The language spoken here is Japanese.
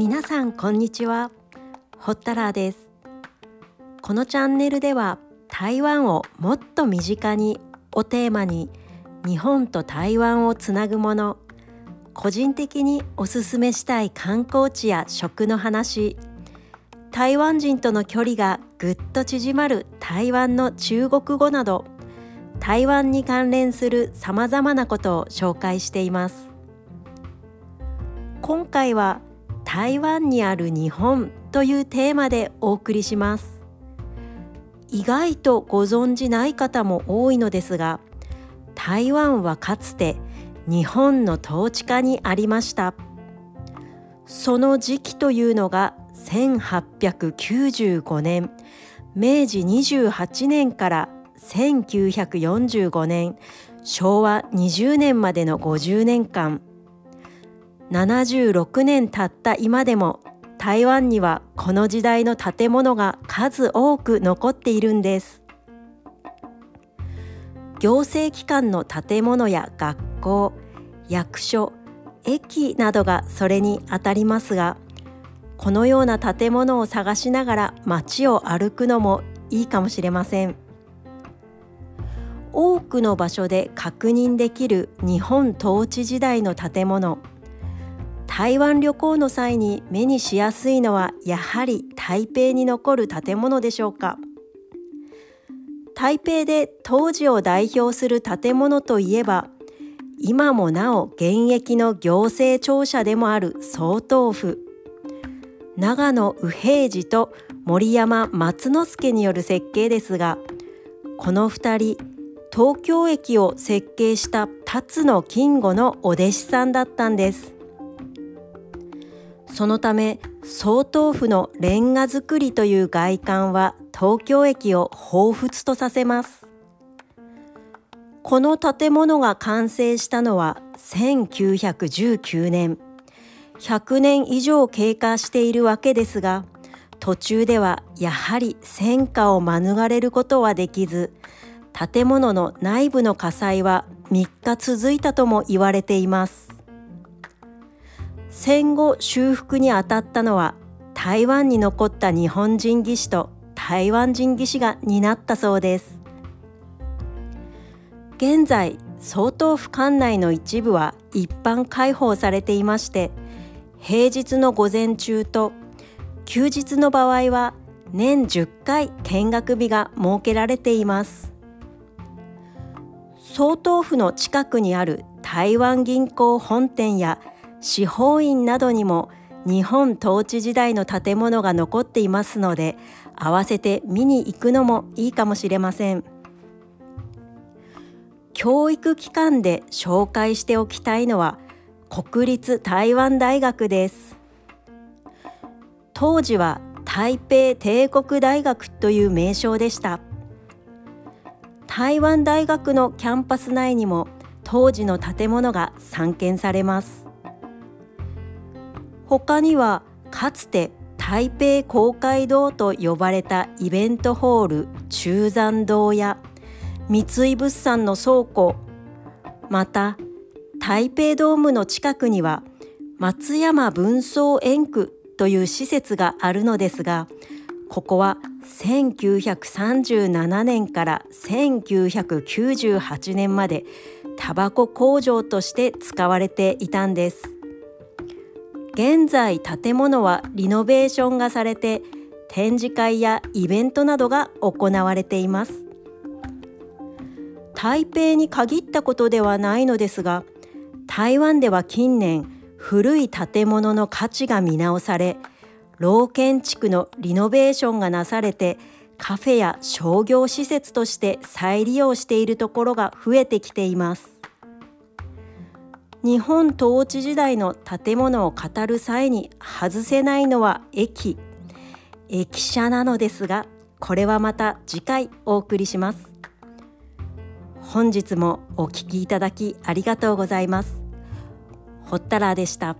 皆さんこんにちは。ホッタラーです。このチャンネルでは台湾をもっと身近にをテーマに日本と台湾をつなぐもの個人的におすすめしたい観光地や食の話台湾人との距離がぐっと縮まる台湾の中国語など台湾に関連するさまざまなことを紹介しています。今回は台湾にある日本というテーマでお送りします。意外とご存じない方も多いのですが台湾はかつて日本の統治下にありました。その時期というのが1895年明治28年から1945年昭和20年までの50年間。76年経った今でも台湾にはこの時代の建物が数多く残っているんです行政機関の建物や学校役所駅などがそれにあたりますがこのような建物を探しながら街を歩くのもいいかもしれません。多くの場所で確認できる日本統治時代の建物台湾旅行の際に目にしやすいのはやはり台北に残る建物でしょうか？台北で当時を代表する建物といえば今もなお現役の行政庁舎でもある総統府。長野右平次と森山松之助による設計ですがこの2人東京駅を設計した辰野金吾のお弟子さんだったんです。そのため総統府のレンガ造りという外観は東京駅を彷彿とさせます。この建物が完成したのは1919年。100年以上経過しているわけですが途中ではやはり戦火を免れることはできず建物の内部の火災は3日続いたとも言われています。戦後修復にあたったのは台湾に残った日本人技師と台湾人技師が担ったそうです。現在総統府管内の一部は一般開放されていまして平日の午前中と休日の場合は年10回見学日が設けられています。総統府の近くにある台湾銀行本店や司法院などにも日本統治時代の建物が残っていますので合わせて見に行くのもいいかもしれません。教育機関で紹介しておきたいのは国立台湾大学です。当時は台北帝国大学という名称でした。台湾大学のキャンパス内にも当時の建物が散見されます。他にはかつて台北公会堂と呼ばれたイベントホール中山堂や三井物産の倉庫。また台北ドームの近くには松山文装園区という施設があるのですがここは1937年から1998年までタバコ工場として使われていたんです。現在建物はリノベーションがされて展示会やイベントなどが行われています。台北に限ったことではないのですが台湾では近年古い建物の価値が見直され老建築のリノベーションがなされてカフェや商業施設として再利用しているところが増えてきています。日本統治時代の建物を語る際に外せないのは駅。駅舎なのですがこれはまた次回お送りします。本日もお聞きいただきありがとうございます。ほったらでした。